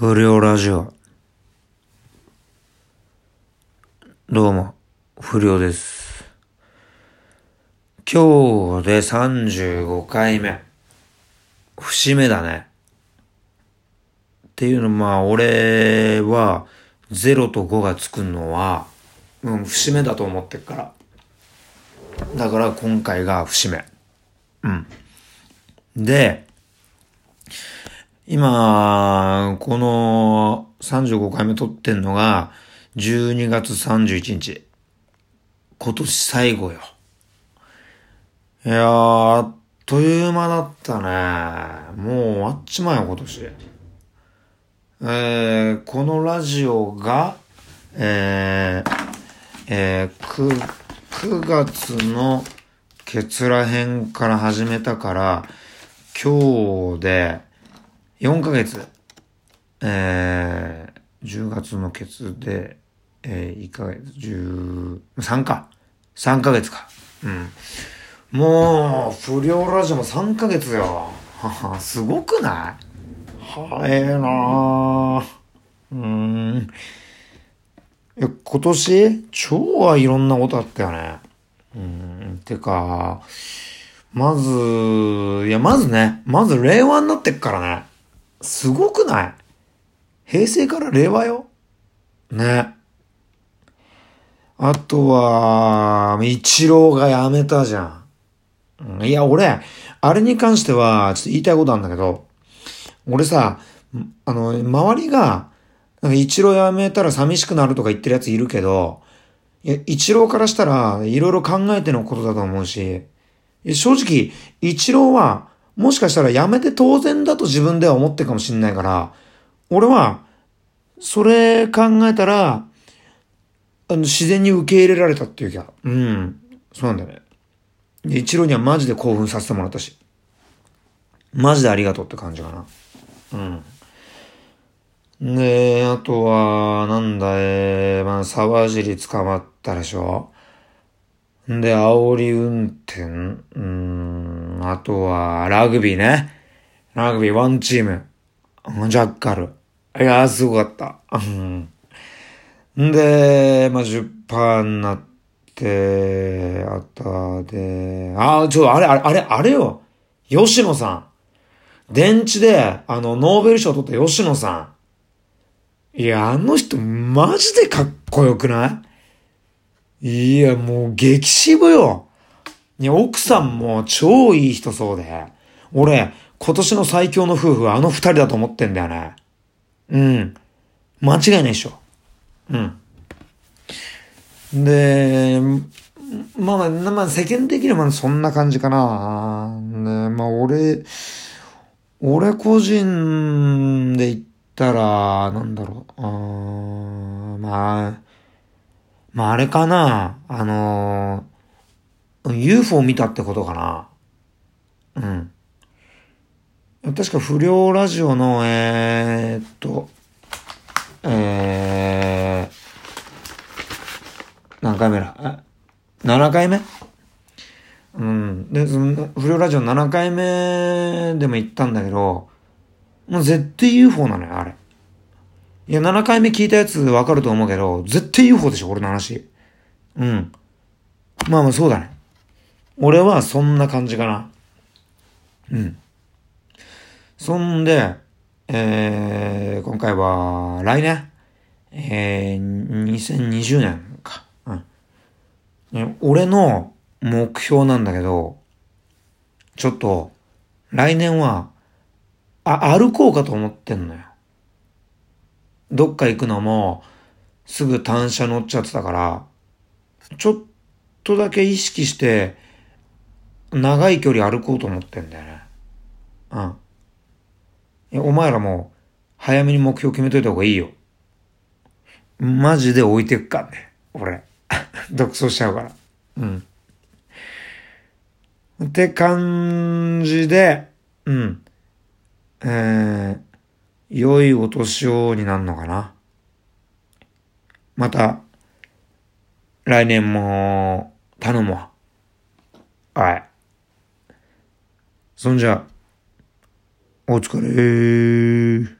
不良ラジオ。どうも、不良です。今日で35回目。節目だね。っていうの、まあ、俺は、0と5がつくのは、うん、節目だと思ってっから。だから今回が節目。うん。で、今、この35回目撮ってんのが、12月31日。今年最後よ。いやー、あっという間だったね。もう終わっちまうよ、今年。えー、このラジオが、えー、えー、9、9月のケツら辺から始めたから、今日で4ヶ月、えー、10月のケツで、えー、1ヶ月、10、3か。3ヶ月か。うん。もう、不良ラジオも3ヶ月よ。はは、すごくない？早えなぁ。うーん。いや、今年、超はいろんなことあったよね。うん、てか、まず、いや、まずね、まず令和になってっからね。すごくない？平成から令和よ？ね。あとは、一郎が辞めたじゃん。いや、俺、あれに関しては、ちょっと言いたいことあるんだけど、俺さ、あの、周りが、一郎辞めたら寂しくなるとか言ってるやついるけど、いや、一郎からしたら、いろいろ考えてのことだと思うし、正直、一郎は、もしかしたら辞めて当然だと自分では思ってるかもしんないから、俺は、それ考えたら、あの、自然に受け入れられたっていうか、うん、そうなんだよね。で一郎にはマジで興奮させてもらったし、マジでありがとうって感じかな。うん。で、あとは、なんだ、えー、まあ、沢尻捕まったでしょで、煽り運転うん、あとは、ラグビーね。ラグビーワンチーム。ジャッカル。いやー、すごかった。ん。で、まあ、10%になって、あとで、あー、ちょ、あれ、あれ、あれ、あれよ。吉野さん。電池で、あの、ノーベル賞取った吉野さん。いや、あの人、マジでかっこよくない？いや、もう、激渋よ。いや、奥さんも超いい人そうで。俺、今年の最強の夫婦はあの二人だと思ってんだよね。うん。間違いないでしょ。うん。で、まあまあ、世間的にはそんな感じかな。ね、まあ俺、俺個人で言ったら、なんだろう。あまあ、まああれかな。あのー、UFO 見たってことかな。うん。確か不良ラジオの、えー、と、えー、何回目だ？え ?7 回目？うん。で、その、不良ラジオ7回目でも言ったんだけど、もう絶対 UFO なのよ、あれ。いや、7回目聞いたやつわかると思うけど、絶対 UFO でしょ、俺の話。うん。まあまあ、そうだね。俺はそんな感じかな。うん。そんで、えー、今回は、来年、えー、2020年か。うん。ね俺の目標なんだけど、ちょっと、来年は、あ、歩こうかと思ってんのよ。どっか行くのも、すぐ単車乗っちゃってたから、ちょっとだけ意識して、長い距離歩こうと思ってんだよね。うん。いやお前らも、早めに目標決めといた方がいいよ。マジで置いてくかね。俺。独走しちゃうから。うん。って感じで、うん。えー、良いお年をになるのかな。また、来年も、頼むわ。はい。そんじゃ、お疲れー。